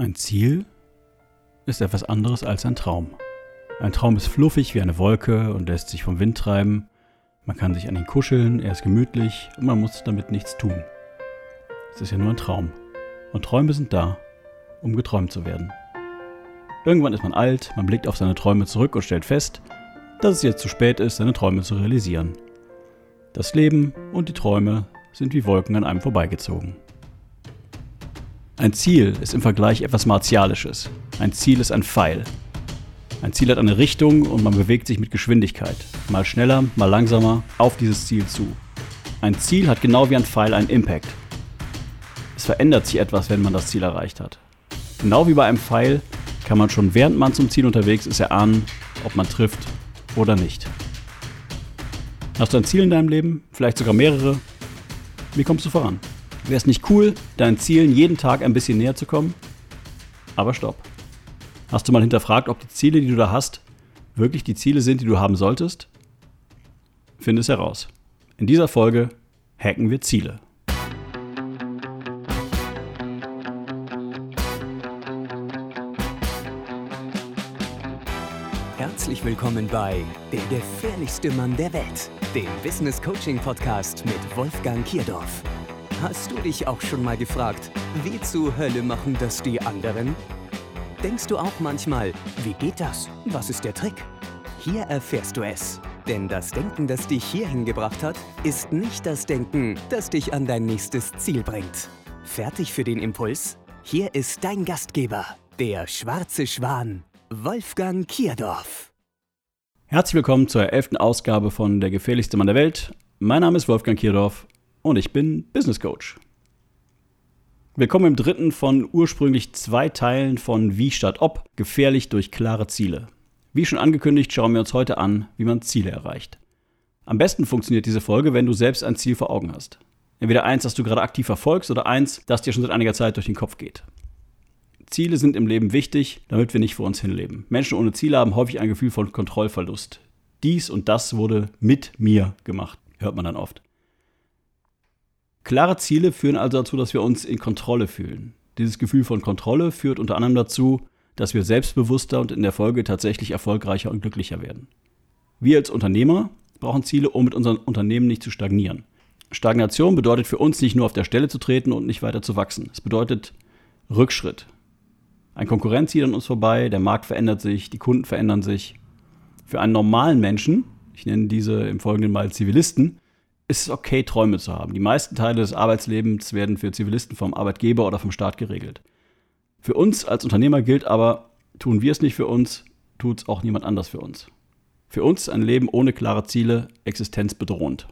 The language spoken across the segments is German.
Ein Ziel ist etwas anderes als ein Traum. Ein Traum ist fluffig wie eine Wolke und lässt sich vom Wind treiben. Man kann sich an ihn kuscheln, er ist gemütlich und man muss damit nichts tun. Es ist ja nur ein Traum. Und Träume sind da, um geträumt zu werden. Irgendwann ist man alt, man blickt auf seine Träume zurück und stellt fest, dass es jetzt zu spät ist, seine Träume zu realisieren. Das Leben und die Träume sind wie Wolken an einem vorbeigezogen. Ein Ziel ist im Vergleich etwas Martialisches. Ein Ziel ist ein Pfeil. Ein Ziel hat eine Richtung und man bewegt sich mit Geschwindigkeit, mal schneller, mal langsamer, auf dieses Ziel zu. Ein Ziel hat genau wie ein Pfeil einen Impact. Es verändert sich etwas, wenn man das Ziel erreicht hat. Genau wie bei einem Pfeil kann man schon während man zum Ziel unterwegs ist erahnen, ob man trifft oder nicht. Hast du ein Ziel in deinem Leben? Vielleicht sogar mehrere? Wie kommst du voran? Wäre es nicht cool, deinen Zielen jeden Tag ein bisschen näher zu kommen? Aber stopp. Hast du mal hinterfragt, ob die Ziele, die du da hast, wirklich die Ziele sind, die du haben solltest? Finde es heraus. In dieser Folge hacken wir Ziele. Herzlich willkommen bei Der gefährlichste Mann der Welt, dem Business Coaching Podcast mit Wolfgang Kierdorf. Hast du dich auch schon mal gefragt, wie zur Hölle machen das die anderen? Denkst du auch manchmal, wie geht das? Was ist der Trick? Hier erfährst du es. Denn das Denken, das dich hierhin gebracht hat, ist nicht das Denken, das dich an dein nächstes Ziel bringt. Fertig für den Impuls? Hier ist dein Gastgeber, der schwarze Schwan, Wolfgang Kierdorf. Herzlich willkommen zur elften Ausgabe von Der gefährlichste Mann der Welt. Mein Name ist Wolfgang Kierdorf und ich bin Business Coach. Willkommen im dritten von ursprünglich zwei Teilen von Wie statt Ob, gefährlich durch klare Ziele. Wie schon angekündigt, schauen wir uns heute an, wie man Ziele erreicht. Am besten funktioniert diese Folge, wenn du selbst ein Ziel vor Augen hast. Entweder eins, das du gerade aktiv verfolgst, oder eins, das dir schon seit einiger Zeit durch den Kopf geht. Ziele sind im Leben wichtig, damit wir nicht vor uns hinleben. Menschen ohne Ziele haben häufig ein Gefühl von Kontrollverlust. Dies und das wurde mit mir gemacht, hört man dann oft. Klare Ziele führen also dazu, dass wir uns in Kontrolle fühlen. Dieses Gefühl von Kontrolle führt unter anderem dazu, dass wir selbstbewusster und in der Folge tatsächlich erfolgreicher und glücklicher werden. Wir als Unternehmer brauchen Ziele, um mit unserem Unternehmen nicht zu stagnieren. Stagnation bedeutet für uns nicht nur auf der Stelle zu treten und nicht weiter zu wachsen. Es bedeutet Rückschritt. Ein Konkurrent zieht an uns vorbei, der Markt verändert sich, die Kunden verändern sich. Für einen normalen Menschen, ich nenne diese im Folgenden mal Zivilisten, ist es okay, Träume zu haben. Die meisten Teile des Arbeitslebens werden für Zivilisten vom Arbeitgeber oder vom Staat geregelt. Für uns als Unternehmer gilt aber, tun wir es nicht für uns, tut es auch niemand anders für uns. Für uns ein Leben ohne klare Ziele existenzbedrohend.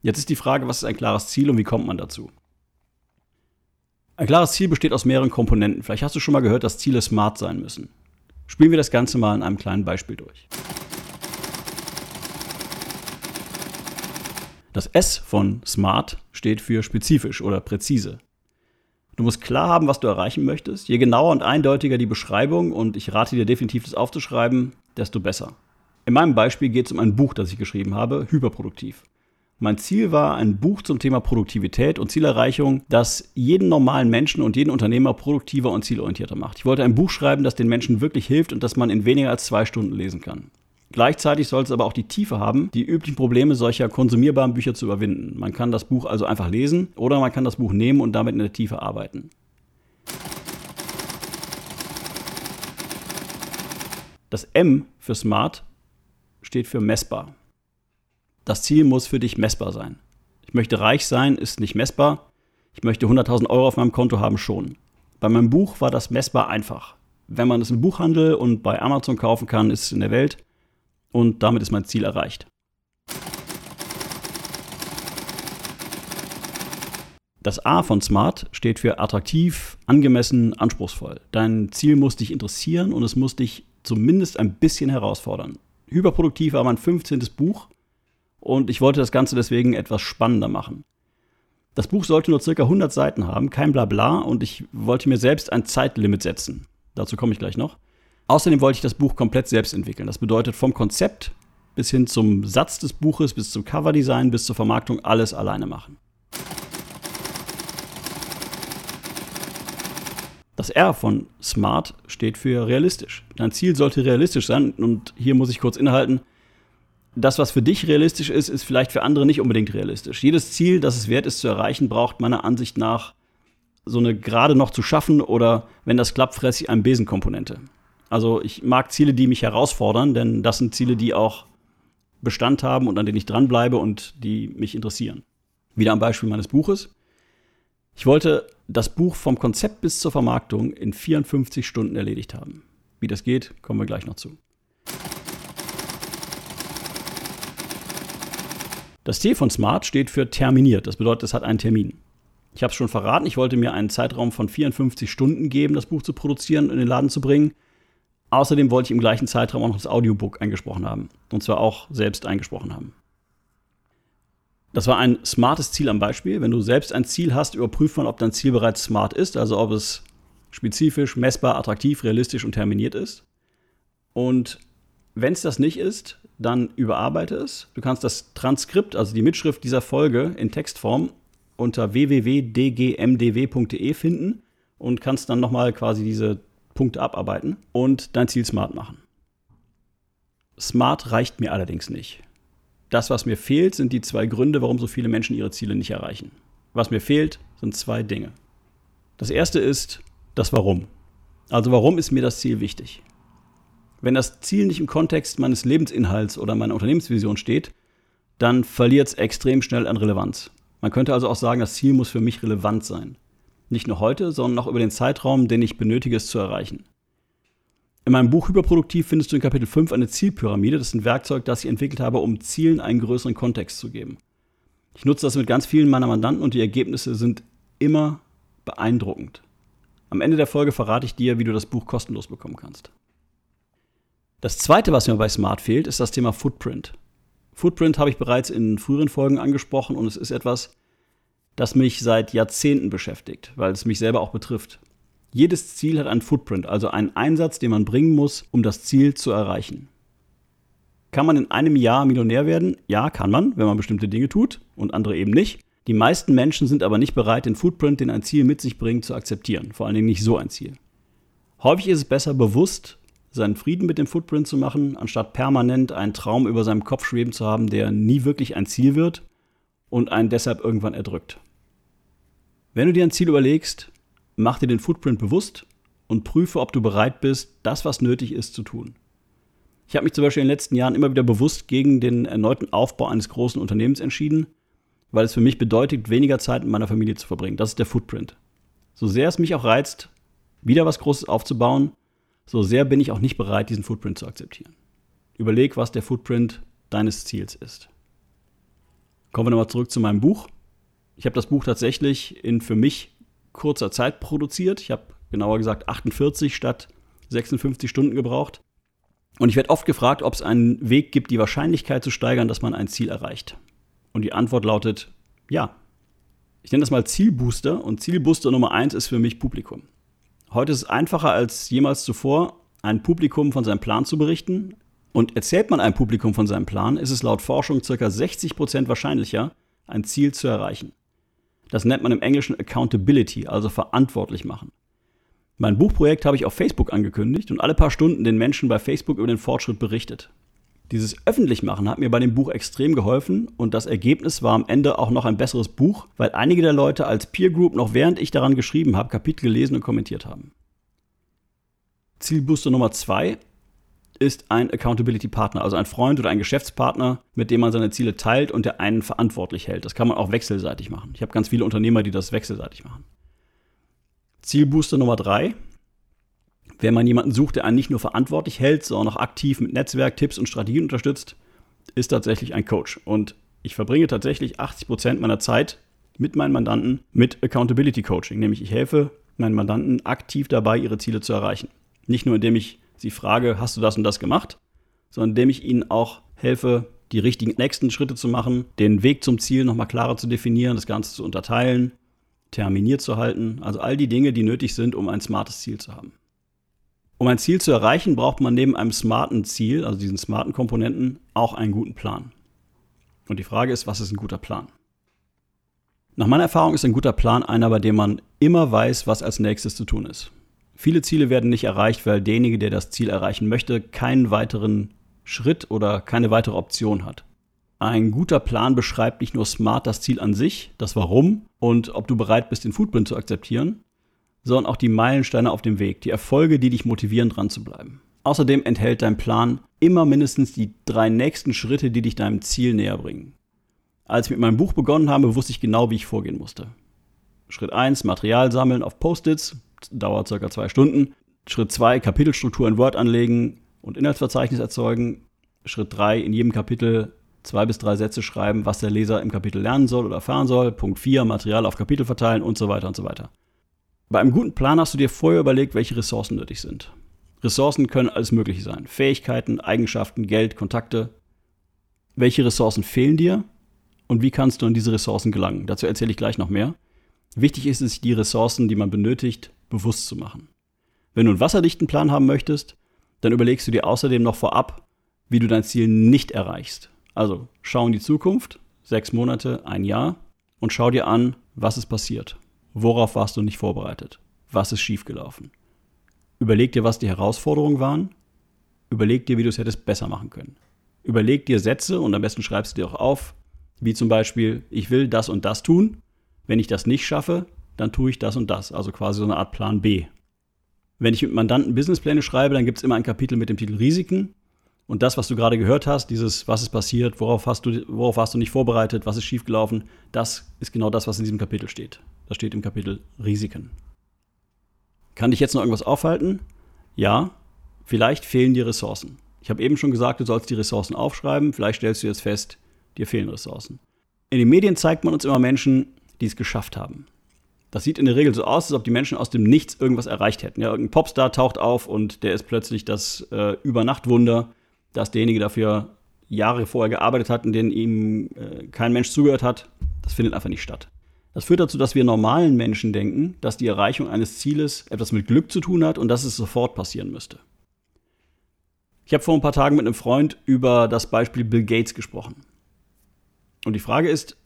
Jetzt ist die Frage, was ist ein klares Ziel und wie kommt man dazu? Ein klares Ziel besteht aus mehreren Komponenten. Vielleicht hast du schon mal gehört, dass Ziele smart sein müssen. Spielen wir das Ganze mal in einem kleinen Beispiel durch. Das S von smart steht für spezifisch oder präzise. Du musst klar haben, was du erreichen möchtest. Je genauer und eindeutiger die Beschreibung, und ich rate dir definitiv, das aufzuschreiben, desto besser. In meinem Beispiel geht es um ein Buch, das ich geschrieben habe, Hyperproduktiv. Mein Ziel war ein Buch zum Thema Produktivität und Zielerreichung, das jeden normalen Menschen und jeden Unternehmer produktiver und zielorientierter macht. Ich wollte ein Buch schreiben, das den Menschen wirklich hilft und das man in weniger als zwei Stunden lesen kann. Gleichzeitig soll es aber auch die Tiefe haben, die üblichen Probleme solcher konsumierbaren Bücher zu überwinden. Man kann das Buch also einfach lesen oder man kann das Buch nehmen und damit in der Tiefe arbeiten. Das M für Smart steht für messbar. Das Ziel muss für dich messbar sein. Ich möchte reich sein, ist nicht messbar. Ich möchte 100.000 Euro auf meinem Konto haben, schon. Bei meinem Buch war das messbar einfach. Wenn man es im Buchhandel und bei Amazon kaufen kann, ist es in der Welt und damit ist mein Ziel erreicht. Das A von Smart steht für attraktiv, angemessen, anspruchsvoll. Dein Ziel muss dich interessieren und es muss dich zumindest ein bisschen herausfordern. Hyperproduktiv war mein 15. Buch und ich wollte das Ganze deswegen etwas spannender machen. Das Buch sollte nur circa 100 Seiten haben, kein Blabla und ich wollte mir selbst ein Zeitlimit setzen. Dazu komme ich gleich noch. Außerdem wollte ich das Buch komplett selbst entwickeln. Das bedeutet vom Konzept bis hin zum Satz des Buches, bis zum Coverdesign, bis zur Vermarktung alles alleine machen. Das R von Smart steht für realistisch. Dein Ziel sollte realistisch sein und hier muss ich kurz innehalten. Das, was für dich realistisch ist, ist vielleicht für andere nicht unbedingt realistisch. Jedes Ziel, das es wert ist zu erreichen, braucht meiner Ansicht nach so eine gerade noch zu schaffen oder wenn das klappt, fresse ich eine Besenkomponente. Also ich mag Ziele, die mich herausfordern, denn das sind Ziele, die auch Bestand haben und an denen ich dranbleibe und die mich interessieren. Wieder am Beispiel meines Buches. Ich wollte das Buch vom Konzept bis zur Vermarktung in 54 Stunden erledigt haben. Wie das geht, kommen wir gleich noch zu. Das T von Smart steht für terminiert. Das bedeutet, es hat einen Termin. Ich habe es schon verraten, ich wollte mir einen Zeitraum von 54 Stunden geben, das Buch zu produzieren und in den Laden zu bringen. Außerdem wollte ich im gleichen Zeitraum auch noch das Audiobook eingesprochen haben. Und zwar auch selbst eingesprochen haben. Das war ein smartes Ziel am Beispiel. Wenn du selbst ein Ziel hast, überprüft man, ob dein Ziel bereits smart ist, also ob es spezifisch, messbar, attraktiv, realistisch und terminiert ist. Und wenn es das nicht ist, dann überarbeite es. Du kannst das Transkript, also die Mitschrift dieser Folge in Textform unter www.dgmdw.de finden und kannst dann nochmal quasi diese Punkte abarbeiten und dein Ziel smart machen. Smart reicht mir allerdings nicht. Das, was mir fehlt, sind die zwei Gründe, warum so viele Menschen ihre Ziele nicht erreichen. Was mir fehlt, sind zwei Dinge. Das erste ist das Warum. Also warum ist mir das Ziel wichtig? Wenn das Ziel nicht im Kontext meines Lebensinhalts oder meiner Unternehmensvision steht, dann verliert es extrem schnell an Relevanz. Man könnte also auch sagen, das Ziel muss für mich relevant sein. Nicht nur heute, sondern auch über den Zeitraum, den ich benötige, es zu erreichen. In meinem Buch Hyperproduktiv findest du in Kapitel 5 eine Zielpyramide. Das ist ein Werkzeug, das ich entwickelt habe, um Zielen einen größeren Kontext zu geben. Ich nutze das mit ganz vielen meiner Mandanten und die Ergebnisse sind immer beeindruckend. Am Ende der Folge verrate ich dir, wie du das Buch kostenlos bekommen kannst. Das zweite, was mir bei Smart fehlt, ist das Thema Footprint. Footprint habe ich bereits in früheren Folgen angesprochen und es ist etwas, das mich seit Jahrzehnten beschäftigt, weil es mich selber auch betrifft. Jedes Ziel hat einen Footprint, also einen Einsatz, den man bringen muss, um das Ziel zu erreichen. Kann man in einem Jahr Millionär werden? Ja, kann man, wenn man bestimmte Dinge tut und andere eben nicht. Die meisten Menschen sind aber nicht bereit, den Footprint, den ein Ziel mit sich bringt, zu akzeptieren. Vor allen Dingen nicht so ein Ziel. Häufig ist es besser, bewusst seinen Frieden mit dem Footprint zu machen, anstatt permanent einen Traum über seinem Kopf schweben zu haben, der nie wirklich ein Ziel wird und einen deshalb irgendwann erdrückt. Wenn du dir ein Ziel überlegst, mach dir den Footprint bewusst und prüfe, ob du bereit bist, das, was nötig ist, zu tun. Ich habe mich zum Beispiel in den letzten Jahren immer wieder bewusst gegen den erneuten Aufbau eines großen Unternehmens entschieden, weil es für mich bedeutet, weniger Zeit mit meiner Familie zu verbringen. Das ist der Footprint. So sehr es mich auch reizt, wieder was Großes aufzubauen, so sehr bin ich auch nicht bereit, diesen Footprint zu akzeptieren. Überleg, was der Footprint deines Ziels ist. Kommen wir nochmal zurück zu meinem Buch. Ich habe das Buch tatsächlich in für mich kurzer Zeit produziert. Ich habe genauer gesagt 48 statt 56 Stunden gebraucht. Und ich werde oft gefragt, ob es einen Weg gibt, die Wahrscheinlichkeit zu steigern, dass man ein Ziel erreicht. Und die Antwort lautet ja. Ich nenne das mal Zielbooster und Zielbooster Nummer eins ist für mich Publikum. Heute ist es einfacher als jemals zuvor, ein Publikum von seinem Plan zu berichten. Und erzählt man einem Publikum von seinem Plan, ist es laut Forschung ca. 60% wahrscheinlicher, ein Ziel zu erreichen. Das nennt man im Englischen Accountability, also verantwortlich machen. Mein Buchprojekt habe ich auf Facebook angekündigt und alle paar Stunden den Menschen bei Facebook über den Fortschritt berichtet. Dieses Öffentlichmachen hat mir bei dem Buch extrem geholfen und das Ergebnis war am Ende auch noch ein besseres Buch, weil einige der Leute als Peer Group noch während ich daran geschrieben habe, Kapitel gelesen und kommentiert haben. Zielbooster Nummer zwei ist ein Accountability Partner, also ein Freund oder ein Geschäftspartner, mit dem man seine Ziele teilt und der einen verantwortlich hält. Das kann man auch wechselseitig machen. Ich habe ganz viele Unternehmer, die das wechselseitig machen. Zielbooster Nummer drei. Wenn man jemanden sucht, der einen nicht nur verantwortlich hält, sondern auch aktiv mit Netzwerk, Tipps und Strategien unterstützt, ist tatsächlich ein Coach. Und ich verbringe tatsächlich 80 Prozent meiner Zeit mit meinen Mandanten mit Accountability Coaching. Nämlich ich helfe meinen Mandanten aktiv dabei, ihre Ziele zu erreichen. Nicht nur indem ich sie frage, hast du das und das gemacht, sondern indem ich ihnen auch helfe, die richtigen nächsten Schritte zu machen, den Weg zum Ziel nochmal klarer zu definieren, das Ganze zu unterteilen, terminiert zu halten, also all die Dinge, die nötig sind, um ein smartes Ziel zu haben. Um ein Ziel zu erreichen, braucht man neben einem smarten Ziel, also diesen smarten Komponenten, auch einen guten Plan. Und die Frage ist, was ist ein guter Plan? Nach meiner Erfahrung ist ein guter Plan einer, bei dem man immer weiß, was als nächstes zu tun ist. Viele Ziele werden nicht erreicht, weil derjenige, der das Ziel erreichen möchte, keinen weiteren Schritt oder keine weitere Option hat. Ein guter Plan beschreibt nicht nur smart das Ziel an sich, das Warum und ob du bereit bist, den Footprint zu akzeptieren, sondern auch die Meilensteine auf dem Weg, die Erfolge, die dich motivieren, dran zu bleiben. Außerdem enthält dein Plan immer mindestens die drei nächsten Schritte, die dich deinem Ziel näher bringen. Als ich mit meinem Buch begonnen habe, wusste ich genau, wie ich vorgehen musste. Schritt 1, Material sammeln auf Post-its, dauert circa zwei Stunden. Schritt 2, Kapitelstruktur in Word anlegen und Inhaltsverzeichnis erzeugen. Schritt 3, in jedem Kapitel zwei bis drei Sätze schreiben, was der Leser im Kapitel lernen soll oder erfahren soll. Punkt 4, Material auf Kapitel verteilen und so weiter und so weiter. Bei einem guten Plan hast du dir vorher überlegt, welche Ressourcen nötig sind. Ressourcen können alles Mögliche sein. Fähigkeiten, Eigenschaften, Geld, Kontakte. Welche Ressourcen fehlen dir und wie kannst du an diese Ressourcen gelangen? Dazu erzähle ich gleich noch mehr. Wichtig ist es, die Ressourcen, die man benötigt, bewusst zu machen. Wenn du einen wasserdichten Plan haben möchtest, dann überlegst du dir außerdem noch vorab, wie du dein Ziel nicht erreichst. Also schau in die Zukunft, sechs Monate, ein Jahr, und schau dir an, was ist passiert. Worauf warst du nicht vorbereitet? Was ist schiefgelaufen? Überleg dir, was die Herausforderungen waren. Überleg dir, wie du es hättest besser machen können. Überleg dir Sätze und am besten schreibst du dir auch auf, wie zum Beispiel, ich will das und das tun. Wenn ich das nicht schaffe, dann tue ich das und das. Also quasi so eine Art Plan B. Wenn ich mit Mandanten Businesspläne schreibe, dann gibt es immer ein Kapitel mit dem Titel Risiken. Und das, was du gerade gehört hast, dieses, was ist passiert, worauf, hast du, worauf warst du nicht vorbereitet, was ist schiefgelaufen, das ist genau das, was in diesem Kapitel steht. Das steht im Kapitel Risiken. Kann dich jetzt noch irgendwas aufhalten? Ja, vielleicht fehlen dir Ressourcen. Ich habe eben schon gesagt, du sollst die Ressourcen aufschreiben. Vielleicht stellst du jetzt fest, dir fehlen Ressourcen. In den Medien zeigt man uns immer Menschen, die es geschafft haben. Das sieht in der Regel so aus, als ob die Menschen aus dem Nichts irgendwas erreicht hätten. Ja, irgendein Popstar taucht auf und der ist plötzlich das äh, Übernachtwunder, dass derjenige dafür Jahre vorher gearbeitet hat, in denen ihm äh, kein Mensch zugehört hat. Das findet einfach nicht statt. Das führt dazu, dass wir normalen Menschen denken, dass die Erreichung eines Zieles etwas mit Glück zu tun hat und dass es sofort passieren müsste. Ich habe vor ein paar Tagen mit einem Freund über das Beispiel Bill Gates gesprochen. Und die Frage ist,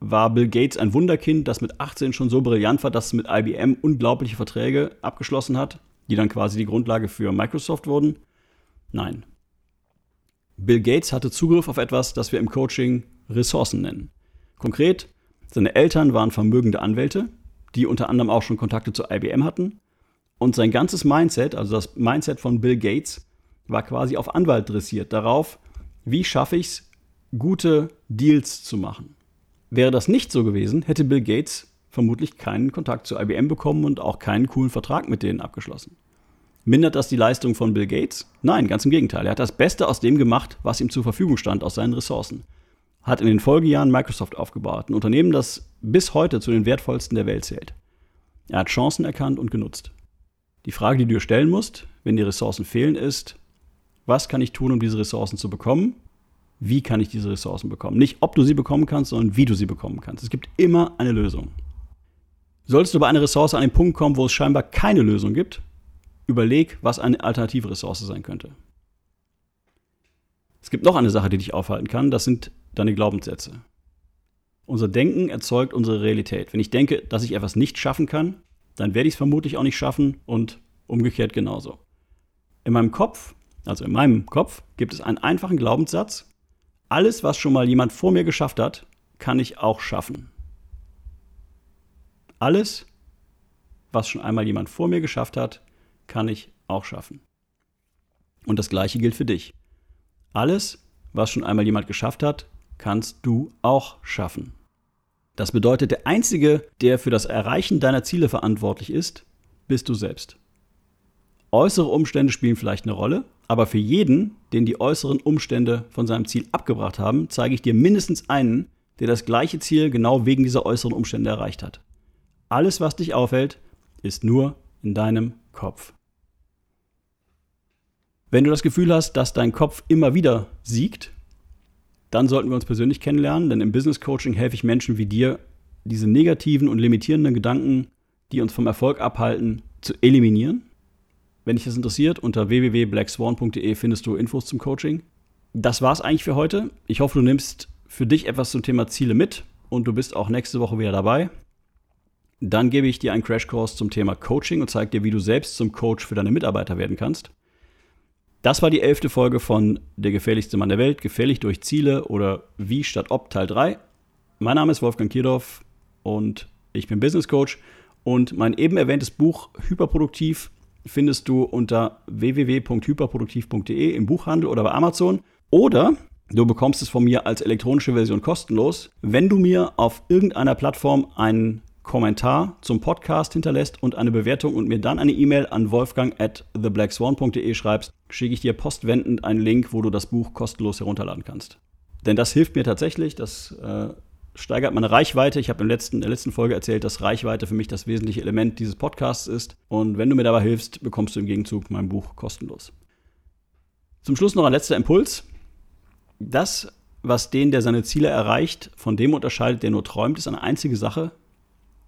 war Bill Gates ein Wunderkind, das mit 18 schon so brillant war, dass es mit IBM unglaubliche Verträge abgeschlossen hat, die dann quasi die Grundlage für Microsoft wurden? Nein. Bill Gates hatte Zugriff auf etwas, das wir im Coaching Ressourcen nennen. Konkret, seine Eltern waren vermögende Anwälte, die unter anderem auch schon Kontakte zu IBM hatten. Und sein ganzes Mindset, also das Mindset von Bill Gates, war quasi auf Anwalt dressiert, darauf, wie schaffe ich es, gute Deals zu machen. Wäre das nicht so gewesen, hätte Bill Gates vermutlich keinen Kontakt zu IBM bekommen und auch keinen coolen Vertrag mit denen abgeschlossen. Mindert das die Leistung von Bill Gates? Nein, ganz im Gegenteil. Er hat das Beste aus dem gemacht, was ihm zur Verfügung stand, aus seinen Ressourcen hat in den Folgejahren Microsoft aufgebaut, ein Unternehmen, das bis heute zu den wertvollsten der Welt zählt. Er hat Chancen erkannt und genutzt. Die Frage, die du dir stellen musst, wenn die Ressourcen fehlen, ist, was kann ich tun, um diese Ressourcen zu bekommen? Wie kann ich diese Ressourcen bekommen? Nicht, ob du sie bekommen kannst, sondern wie du sie bekommen kannst. Es gibt immer eine Lösung. Solltest du bei einer Ressource an den Punkt kommen, wo es scheinbar keine Lösung gibt, überleg, was eine alternative Ressource sein könnte. Es gibt noch eine Sache, die dich aufhalten kann, das sind deine Glaubenssätze. Unser Denken erzeugt unsere Realität. Wenn ich denke, dass ich etwas nicht schaffen kann, dann werde ich es vermutlich auch nicht schaffen und umgekehrt genauso. In meinem Kopf, also in meinem Kopf, gibt es einen einfachen Glaubenssatz, alles, was schon mal jemand vor mir geschafft hat, kann ich auch schaffen. Alles, was schon einmal jemand vor mir geschafft hat, kann ich auch schaffen. Und das gleiche gilt für dich. Alles, was schon einmal jemand geschafft hat, kannst du auch schaffen. Das bedeutet, der Einzige, der für das Erreichen deiner Ziele verantwortlich ist, bist du selbst. Äußere Umstände spielen vielleicht eine Rolle, aber für jeden, den die äußeren Umstände von seinem Ziel abgebracht haben, zeige ich dir mindestens einen, der das gleiche Ziel genau wegen dieser äußeren Umstände erreicht hat. Alles, was dich aufhält, ist nur in deinem Kopf. Wenn du das Gefühl hast, dass dein Kopf immer wieder siegt, dann sollten wir uns persönlich kennenlernen, denn im Business Coaching helfe ich Menschen wie dir, diese negativen und limitierenden Gedanken, die uns vom Erfolg abhalten, zu eliminieren. Wenn dich das interessiert, unter www.blackswan.de findest du Infos zum Coaching. Das war's eigentlich für heute. Ich hoffe, du nimmst für dich etwas zum Thema Ziele mit und du bist auch nächste Woche wieder dabei. Dann gebe ich dir einen Crashkurs zum Thema Coaching und zeige dir, wie du selbst zum Coach für deine Mitarbeiter werden kannst. Das war die elfte Folge von Der gefährlichste Mann der Welt, gefährlich durch Ziele oder Wie statt Ob Teil 3. Mein Name ist Wolfgang Kierdorf und ich bin Business Coach und mein eben erwähntes Buch Hyperproduktiv findest du unter www.hyperproduktiv.de im Buchhandel oder bei Amazon oder du bekommst es von mir als elektronische Version kostenlos, wenn du mir auf irgendeiner Plattform einen Kommentar zum Podcast hinterlässt und eine Bewertung und mir dann eine E-Mail an wolfgang at theblackswan.de schreibst, schicke ich dir postwendend einen Link, wo du das Buch kostenlos herunterladen kannst. Denn das hilft mir tatsächlich, das äh, steigert meine Reichweite. Ich habe in, in der letzten Folge erzählt, dass Reichweite für mich das wesentliche Element dieses Podcasts ist. Und wenn du mir dabei hilfst, bekommst du im Gegenzug mein Buch kostenlos. Zum Schluss noch ein letzter Impuls. Das, was den, der seine Ziele erreicht, von dem unterscheidet, der nur träumt, ist eine einzige Sache,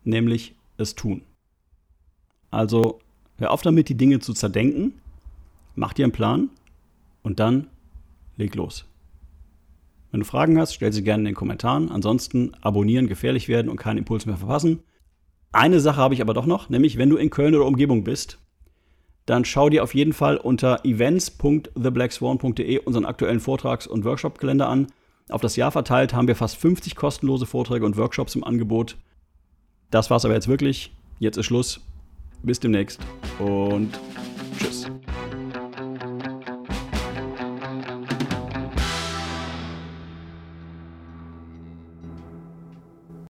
nämlich es tun. Also hör auf damit, die Dinge zu zerdenken, mach dir einen Plan und dann leg los. Wenn du Fragen hast, stell sie gerne in den Kommentaren. Ansonsten abonnieren, gefährlich werden und keinen Impuls mehr verpassen. Eine Sache habe ich aber doch noch, nämlich wenn du in Köln oder Umgebung bist, dann schau dir auf jeden Fall unter events.theblackswan.de unseren aktuellen Vortrags- und Workshop-Kalender an. Auf das Jahr verteilt haben wir fast 50 kostenlose Vorträge und Workshops im Angebot. Das war's aber jetzt wirklich. Jetzt ist Schluss. Bis demnächst und tschüss.